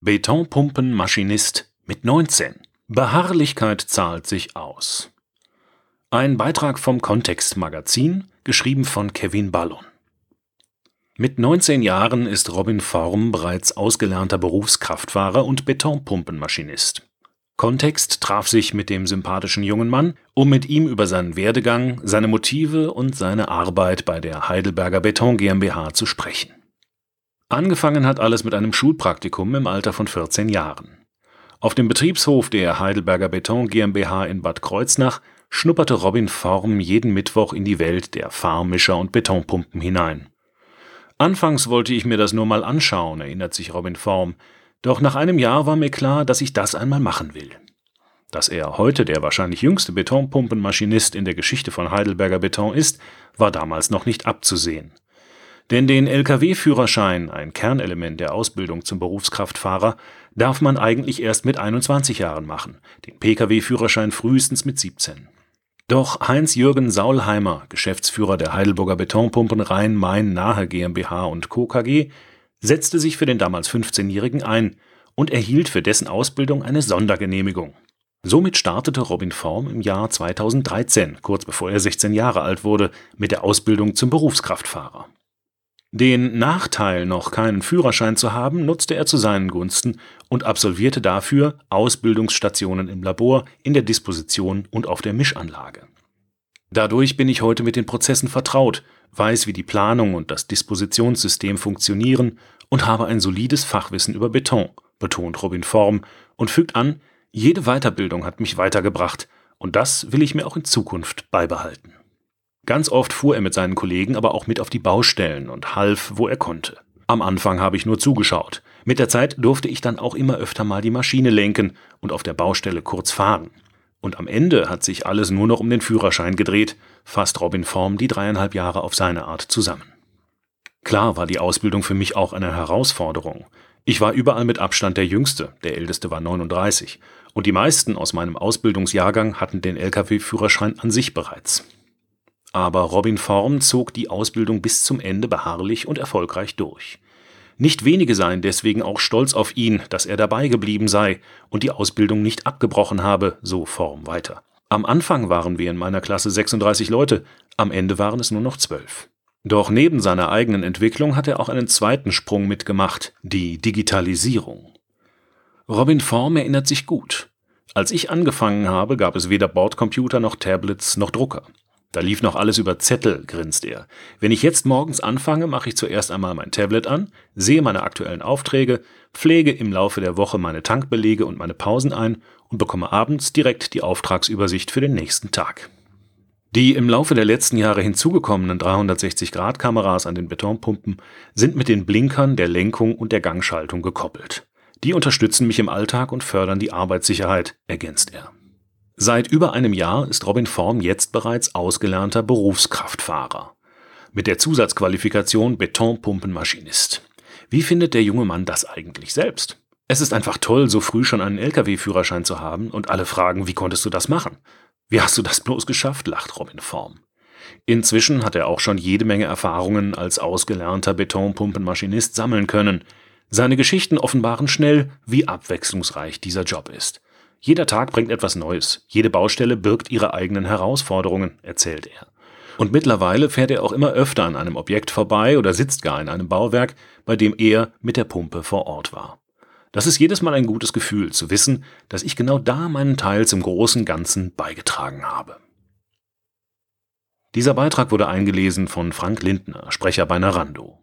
Betonpumpenmaschinist mit 19. Beharrlichkeit zahlt sich aus. Ein Beitrag vom Kontext Magazin, geschrieben von Kevin Ballon. Mit 19 Jahren ist Robin Form bereits ausgelernter Berufskraftfahrer und Betonpumpenmaschinist. Kontext traf sich mit dem sympathischen jungen Mann, um mit ihm über seinen Werdegang, seine Motive und seine Arbeit bei der Heidelberger Beton GmbH zu sprechen. Angefangen hat alles mit einem Schulpraktikum im Alter von 14 Jahren. Auf dem Betriebshof der Heidelberger Beton GmbH in Bad Kreuznach schnupperte Robin Form jeden Mittwoch in die Welt der Fahrmischer und Betonpumpen hinein. Anfangs wollte ich mir das nur mal anschauen, erinnert sich Robin Form, doch nach einem Jahr war mir klar, dass ich das einmal machen will. Dass er heute der wahrscheinlich jüngste Betonpumpenmaschinist in der Geschichte von Heidelberger Beton ist, war damals noch nicht abzusehen. Denn den Lkw-Führerschein, ein Kernelement der Ausbildung zum Berufskraftfahrer, darf man eigentlich erst mit 21 Jahren machen, den Pkw-Führerschein frühestens mit 17. Doch Heinz-Jürgen Saulheimer, Geschäftsführer der Heidelburger Betonpumpen Rhein-Main-Nahe GmbH und Co. KG, setzte sich für den damals 15-Jährigen ein und erhielt für dessen Ausbildung eine Sondergenehmigung. Somit startete Robin Form im Jahr 2013, kurz bevor er 16 Jahre alt wurde, mit der Ausbildung zum Berufskraftfahrer. Den Nachteil, noch keinen Führerschein zu haben, nutzte er zu seinen Gunsten und absolvierte dafür Ausbildungsstationen im Labor, in der Disposition und auf der Mischanlage. Dadurch bin ich heute mit den Prozessen vertraut weiß, wie die Planung und das Dispositionssystem funktionieren und habe ein solides Fachwissen über Beton, betont Robin Form und fügt an, jede Weiterbildung hat mich weitergebracht und das will ich mir auch in Zukunft beibehalten. Ganz oft fuhr er mit seinen Kollegen aber auch mit auf die Baustellen und half, wo er konnte. Am Anfang habe ich nur zugeschaut. Mit der Zeit durfte ich dann auch immer öfter mal die Maschine lenken und auf der Baustelle kurz fahren. Und am Ende hat sich alles nur noch um den Führerschein gedreht, fasst Robin Form die dreieinhalb Jahre auf seine Art zusammen. Klar war die Ausbildung für mich auch eine Herausforderung. Ich war überall mit Abstand der Jüngste, der Älteste war 39, und die meisten aus meinem Ausbildungsjahrgang hatten den Lkw-Führerschein an sich bereits. Aber Robin Form zog die Ausbildung bis zum Ende beharrlich und erfolgreich durch. Nicht wenige seien deswegen auch stolz auf ihn, dass er dabei geblieben sei und die Ausbildung nicht abgebrochen habe, so Form weiter. Am Anfang waren wir in meiner Klasse 36 Leute, am Ende waren es nur noch zwölf. Doch neben seiner eigenen Entwicklung hat er auch einen zweiten Sprung mitgemacht, die Digitalisierung. Robin Form erinnert sich gut. Als ich angefangen habe, gab es weder Bordcomputer noch Tablets noch Drucker. Da lief noch alles über Zettel, grinst er. Wenn ich jetzt morgens anfange, mache ich zuerst einmal mein Tablet an, sehe meine aktuellen Aufträge, pflege im Laufe der Woche meine Tankbelege und meine Pausen ein und bekomme abends direkt die Auftragsübersicht für den nächsten Tag. Die im Laufe der letzten Jahre hinzugekommenen 360-Grad-Kameras an den Betonpumpen sind mit den Blinkern der Lenkung und der Gangschaltung gekoppelt. Die unterstützen mich im Alltag und fördern die Arbeitssicherheit, ergänzt er. Seit über einem Jahr ist Robin Form jetzt bereits ausgelernter Berufskraftfahrer. Mit der Zusatzqualifikation Betonpumpenmaschinist. Wie findet der junge Mann das eigentlich selbst? Es ist einfach toll, so früh schon einen Lkw-Führerschein zu haben und alle fragen, wie konntest du das machen? Wie hast du das bloß geschafft? lacht Robin Form. Inzwischen hat er auch schon jede Menge Erfahrungen als ausgelernter Betonpumpenmaschinist sammeln können. Seine Geschichten offenbaren schnell, wie abwechslungsreich dieser Job ist. Jeder Tag bringt etwas Neues. Jede Baustelle birgt ihre eigenen Herausforderungen, erzählt er. Und mittlerweile fährt er auch immer öfter an einem Objekt vorbei oder sitzt gar in einem Bauwerk, bei dem er mit der Pumpe vor Ort war. Das ist jedes Mal ein gutes Gefühl, zu wissen, dass ich genau da meinen Teil zum großen Ganzen beigetragen habe. Dieser Beitrag wurde eingelesen von Frank Lindner, Sprecher bei Narando.